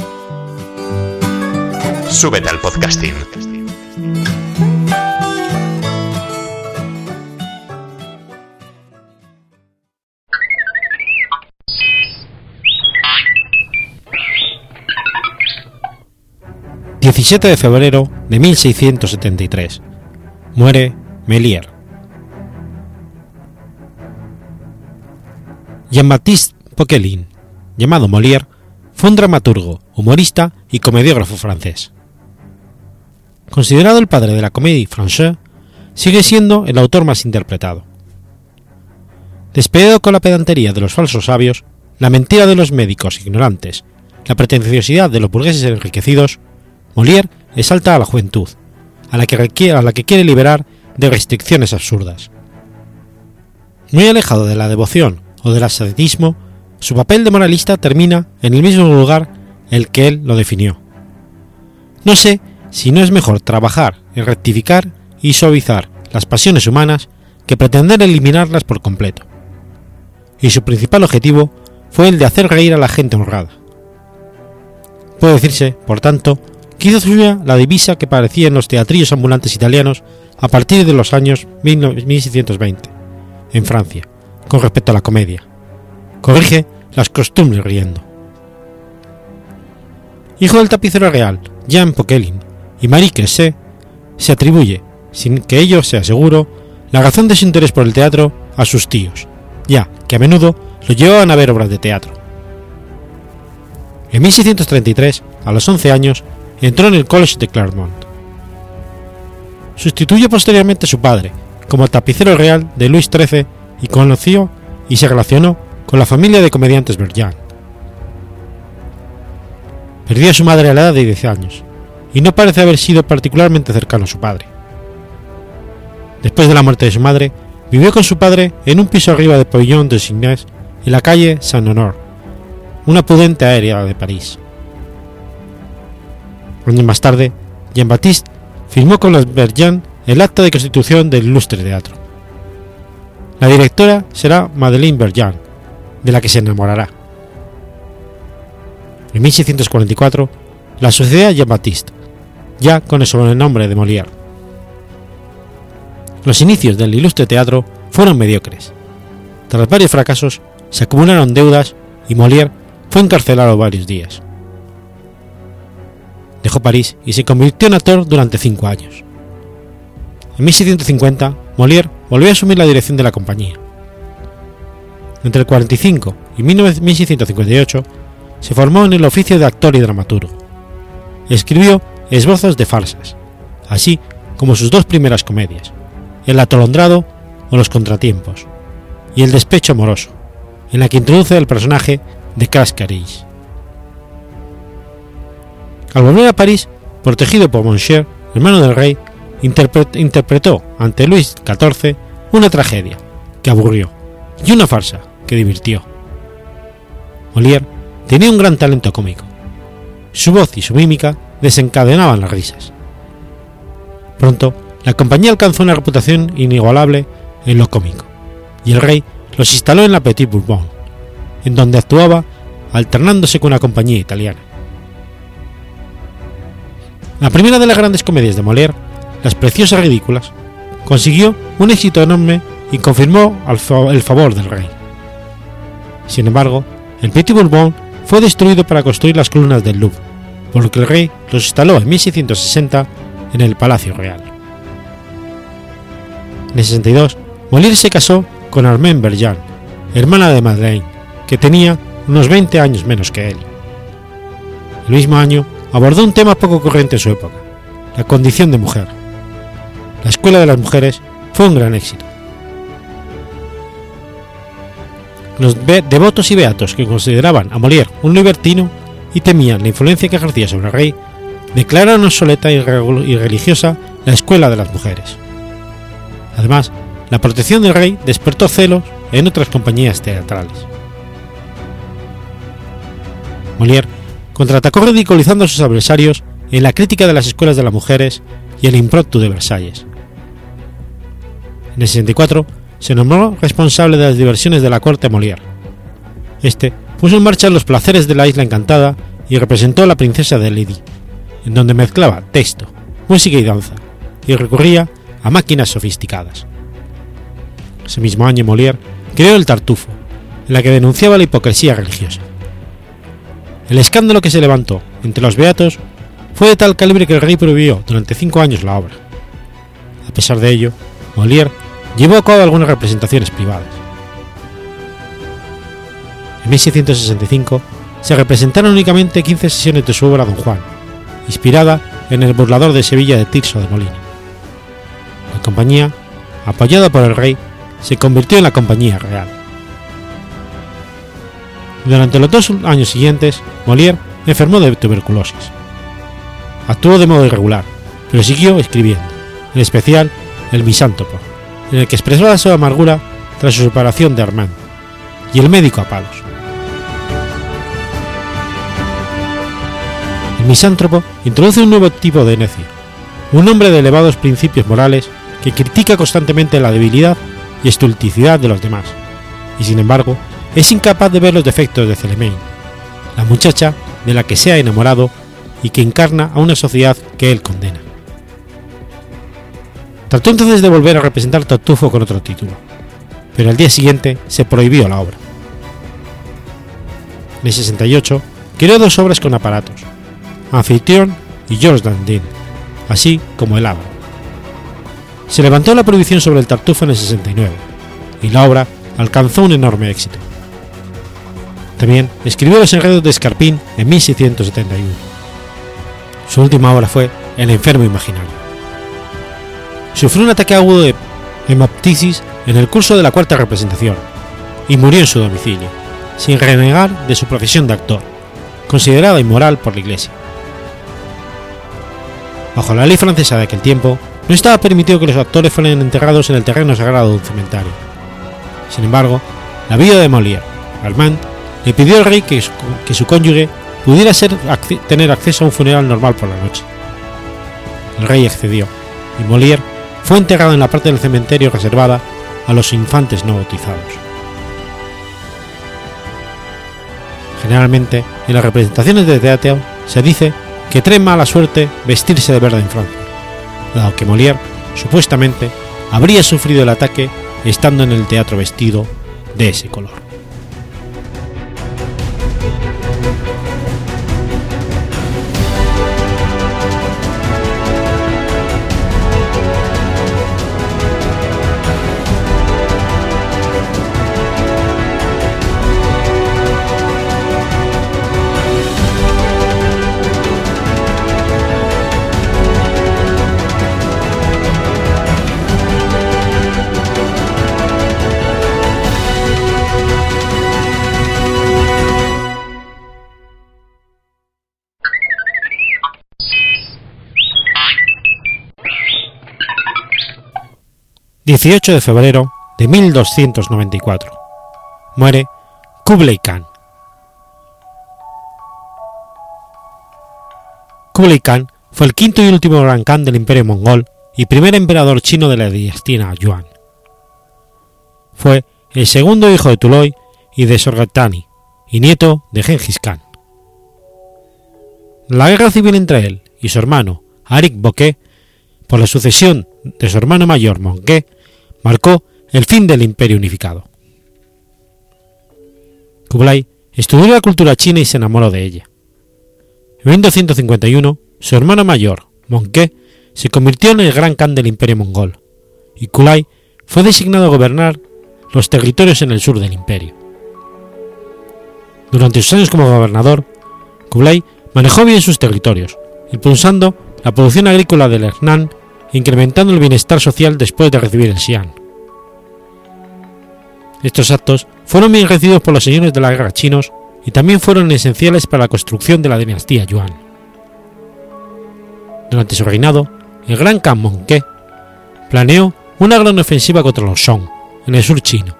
Súbete al podcasting. – 17 de febrero de 1673. Muere Melier. Jean-Baptiste Poquelin, llamado Molière, fue un dramaturgo, humorista y comediógrafo francés. Considerado el padre de la comédie française, sigue siendo el autor más interpretado. Despedido con la pedantería de los falsos sabios, la mentira de los médicos ignorantes, la pretenciosidad de los burgueses enriquecidos, Molière exalta a la juventud, a la, que requiere, a la que quiere liberar de restricciones absurdas. Muy alejado de la devoción o del ascetismo, su papel de moralista termina en el mismo lugar el que él lo definió. No sé si no es mejor trabajar en rectificar y suavizar las pasiones humanas que pretender eliminarlas por completo. Y su principal objetivo fue el de hacer reír a la gente honrada. Puede decirse, por tanto, que hizo suya la divisa que parecía en los teatrillos ambulantes italianos a partir de los años 1620, en Francia, con respecto a la comedia. Corrige las costumbres riendo. Hijo del tapicero real Jean Poquelin y Marie Cressé, se atribuye, sin que ello sea seguro, la razón de su interés por el teatro a sus tíos, ya que a menudo lo llevaban a ver obras de teatro. En 1633, a los 11 años, entró en el College de Claremont. Sustituyó posteriormente a su padre como tapicero real de Luis XIII y conoció y se relacionó con la familia de comediantes Berjan. Perdió a su madre a la edad de 10 años y no parece haber sido particularmente cercano a su padre. Después de la muerte de su madre, vivió con su padre en un piso arriba de Pavillon de Signes en la calle Saint-Honor, una pudente aérea de París. Años más tarde, Jean-Baptiste firmó con los Berjan el acta de constitución del ilustre teatro. La directora será Madeleine Berjan, de la que se enamorará. En 1644, la Sociedad Jean-Baptiste, ya con el sobrenombre de Molière. Los inicios del ilustre teatro fueron mediocres. Tras varios fracasos, se acumularon deudas y Molière fue encarcelado varios días. Dejó París y se convirtió en actor durante cinco años. En 1650, Molière volvió a asumir la dirección de la compañía. Entre el 45 y 1658 se formó en el oficio de actor y dramaturgo. Escribió esbozos de farsas, así como sus dos primeras comedias, El atolondrado o Los contratiempos, y El despecho amoroso, en la que introduce el personaje de Cascaris. Al volver a París, protegido por Monsieur, hermano del rey, interpre- interpretó ante Luis XIV una tragedia que aburrió y una farsa que divirtió. Molière tenía un gran talento cómico. Su voz y su mímica desencadenaban las risas. Pronto, la compañía alcanzó una reputación inigualable en lo cómico, y el rey los instaló en la Petit Bourbon, en donde actuaba alternándose con una compañía italiana. La primera de las grandes comedias de Molière, Las Preciosas Ridículas, consiguió un éxito enorme y confirmó el favor del rey. Sin embargo, el Petit Bourbon fue destruido para construir las columnas del Louvre, por lo que el rey los instaló en 1660 en el Palacio Real. En el 62, Molière se casó con Armand Berjan, hermana de Madeleine, que tenía unos 20 años menos que él. El mismo año abordó un tema poco corriente en su época, la condición de mujer. La Escuela de las Mujeres fue un gran éxito. Los devotos y beatos que consideraban a Molière un libertino y temían la influencia que ejercía sobre el rey, declararon obsoleta y religiosa la Escuela de las Mujeres. Además, la protección del rey despertó celos en otras compañías teatrales. Molière contraatacó ridiculizando a sus adversarios en la crítica de las escuelas de las mujeres y el impromptu de Versalles. En el 64 se nombró responsable de las diversiones de la corte Molière. Este puso en marcha los placeres de la isla encantada y representó a la princesa de Lady, en donde mezclaba texto, música y danza, y recurría a máquinas sofisticadas. Ese mismo año Molière creó el Tartufo, en la que denunciaba la hipocresía religiosa. El escándalo que se levantó entre los beatos fue de tal calibre que el rey prohibió durante cinco años la obra. A pesar de ello, Molière llevó a cabo algunas representaciones privadas. En 1665 se representaron únicamente 15 sesiones de su obra Don Juan, inspirada en el burlador de Sevilla de Tirso de Molina. La compañía, apoyada por el rey, se convirtió en la Compañía Real. Durante los dos años siguientes, Molière enfermó de tuberculosis. Actuó de modo irregular, pero siguió escribiendo, en especial El Misántropo, en el que expresaba su amargura tras su separación de Armand, y El médico a palos. El misántropo introduce un nuevo tipo de necio, un hombre de elevados principios morales que critica constantemente la debilidad y estulticidad de los demás, y sin embargo es incapaz de ver los defectos de Celemane, la muchacha de la que se ha enamorado y que encarna a una sociedad que él condena. Trató entonces de volver a representar Tartufo con otro título, pero al día siguiente se prohibió la obra. En el 68 creó dos obras con aparatos, Anfitrión y George Dandin, así como El Ágora. Se levantó la prohibición sobre el Tartufo en el 69, y la obra alcanzó un enorme éxito. También escribió Los enredos de Escarpín en 1671. Su última obra fue El enfermo imaginario. Sufrió un ataque agudo de hemoptisis en el curso de la cuarta representación y murió en su domicilio, sin renegar de su profesión de actor, considerada inmoral por la Iglesia. Bajo la ley francesa de aquel tiempo, no estaba permitido que los actores fueran enterrados en el terreno sagrado de un cementerio. Sin embargo, la viuda de Molière, Armand, le pidió al rey que su, cónyuge pudiera tener acceso a un funeral normal por la noche. El rey accedió, y Molière fue enterrado en la parte del cementerio reservada a los infantes no bautizados. Generalmente, en las representaciones de teatro se dice que trae mala suerte vestirse de verde en Francia, dado que Molière, supuestamente, habría sufrido el ataque estando en el teatro vestido de ese color. 18 de febrero de 1294. Muere Kublai Khan. Kublai Khan fue el quinto y último gran Khan del Imperio Mongol y primer emperador chino de la dinastía Yuan. Fue el segundo hijo de Tuloy y de Sorgatani, y nieto de Genghis Khan. La guerra civil entre él y su hermano Arik Bokeh por la sucesión de su hermano mayor Mongke marcó el fin del imperio unificado. Kublai estudió la cultura china y se enamoró de ella. En 1251, su hermano mayor, Mongke, se convirtió en el gran Khan del imperio mongol, y Kublai fue designado a gobernar los territorios en el sur del imperio. Durante sus años como gobernador, Kublai manejó bien sus territorios, impulsando la producción agrícola del Hernán incrementando el bienestar social después de recibir el Xi'an. Estos actos fueron bien recibidos por los señores de la guerra chinos y también fueron esenciales para la construcción de la dinastía Yuan. Durante su reinado, el gran Khan Mongke planeó una gran ofensiva contra los Song, en el sur chino,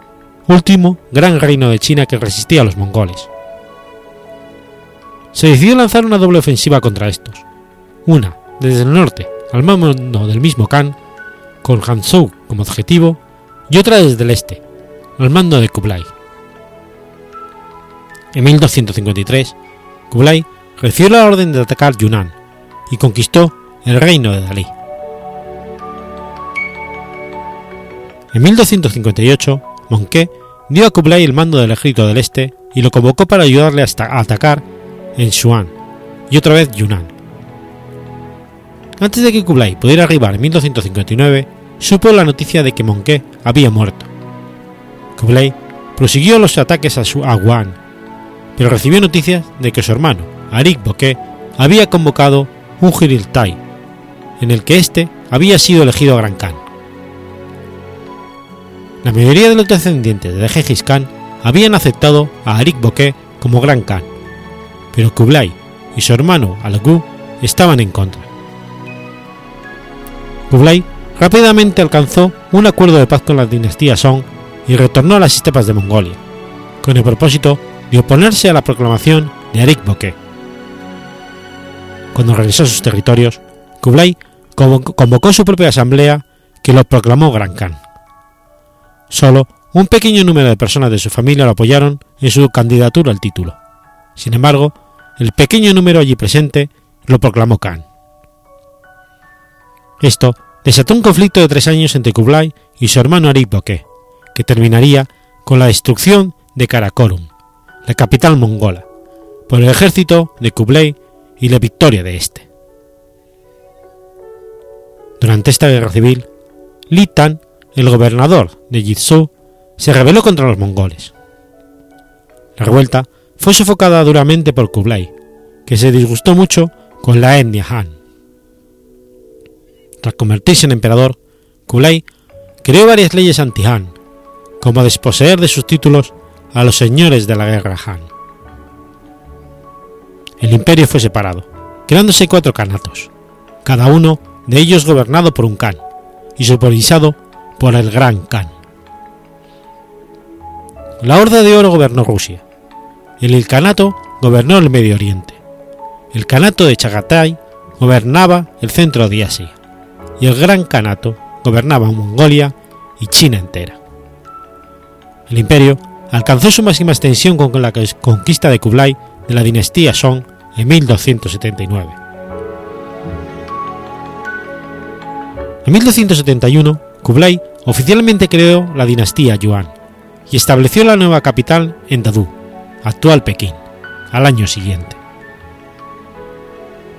último gran reino de China que resistía a los mongoles. Se decidió lanzar una doble ofensiva contra estos, una desde el norte al mando del mismo Khan, con Hanzhou como objetivo, y otra desde el este, al mando de Kublai. En 1253, Kublai recibió la orden de atacar Yunnan y conquistó el reino de Dalí. En 1258, Monke dio a Kublai el mando del ejército del este y lo convocó para ayudarle a atacar en Shuan y otra vez Yunnan. Antes de que Kublai pudiera arribar en 1259, supo la noticia de que Monke había muerto. Kublai prosiguió los ataques a, su, a pero recibió noticias de que su hermano, Arik Bokeh, había convocado un Jiriltai, en el que éste había sido elegido Gran Khan. La mayoría de los descendientes de Genghis Khan habían aceptado a Arik Bokeh como Gran Khan, pero Kublai y su hermano Algu estaban en contra. Kublai rápidamente alcanzó un acuerdo de paz con la dinastía Song y retornó a las estepas de Mongolia, con el propósito de oponerse a la proclamación de Arik Bokeh. Cuando regresó a sus territorios, Kublai convocó su propia asamblea que lo proclamó Gran Khan. Solo un pequeño número de personas de su familia lo apoyaron en su candidatura al título. Sin embargo, el pequeño número allí presente lo proclamó Khan. Esto desató un conflicto de tres años entre Kublai y su hermano Arik Bokeh, que terminaría con la destrucción de Karakorum, la capital mongola, por el ejército de Kublai y la victoria de este. Durante esta guerra civil, Li Tan, el gobernador de Jitsu, se rebeló contra los mongoles. La revuelta fue sofocada duramente por Kublai, que se disgustó mucho con la etnia Han. Tras convertirse en emperador, Kublai creó varias leyes anti-Han, como desposeer de sus títulos a los señores de la guerra Han. El imperio fue separado, creándose cuatro kanatos, cada uno de ellos gobernado por un Khan y supervisado por el Gran Khan. La Horda de Oro gobernó Rusia, el Ilkhanato gobernó el Medio Oriente, el Kanato de Chagatai gobernaba el centro de Asia y el Gran Kanato gobernaba Mongolia y China entera. El imperio alcanzó su máxima extensión con la conquista de Kublai de la dinastía Song en 1279. En 1271, Kublai oficialmente creó la dinastía Yuan y estableció la nueva capital en Dadu, actual Pekín, al año siguiente.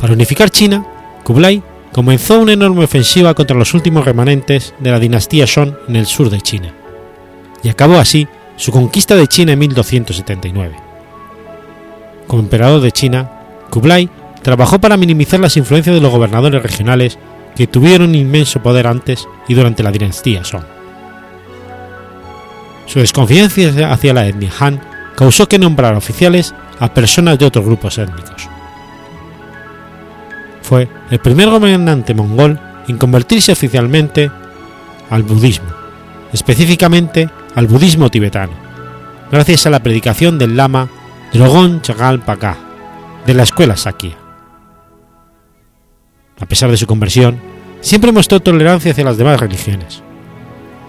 Para unificar China, Kublai comenzó una enorme ofensiva contra los últimos remanentes de la dinastía Song en el sur de China, y acabó así su conquista de China en 1279. Como emperador de China, Kublai trabajó para minimizar las influencias de los gobernadores regionales que tuvieron inmenso poder antes y durante la dinastía Song. Su desconfianza hacia la etnia Han causó que nombrara oficiales a personas de otros grupos étnicos. Fue el primer gobernante mongol en convertirse oficialmente al budismo, específicamente al budismo tibetano, gracias a la predicación del lama Drogon Chagal Paka de la escuela Sakya. A pesar de su conversión, siempre mostró tolerancia hacia las demás religiones.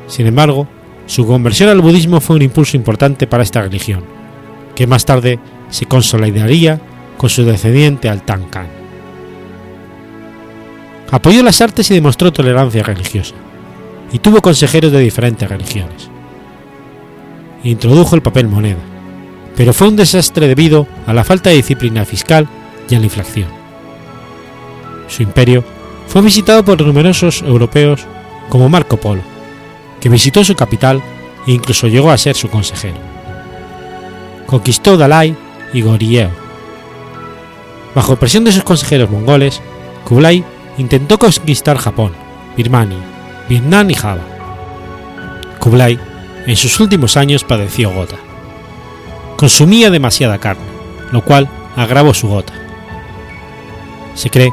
Sin embargo, su conversión al budismo fue un impulso importante para esta religión, que más tarde se consolidaría con su descendiente Altan Khan. Apoyó las artes y demostró tolerancia religiosa, y tuvo consejeros de diferentes religiones. Introdujo el papel moneda, pero fue un desastre debido a la falta de disciplina fiscal y a la inflación. Su imperio fue visitado por numerosos europeos como Marco Polo, que visitó su capital e incluso llegó a ser su consejero. Conquistó Dalai y Goryeo. Bajo presión de sus consejeros mongoles, Kublai intentó conquistar Japón, Birmania, Vietnam y Java. Kublai en sus últimos años padeció gota. Consumía demasiada carne, lo cual agravó su gota. Se cree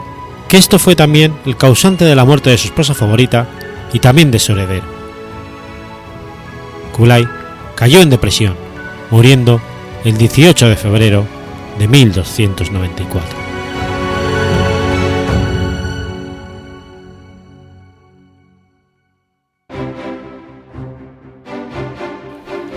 que esto fue también el causante de la muerte de su esposa favorita y también de su heredero. Kublai cayó en depresión, muriendo el 18 de febrero de 1294.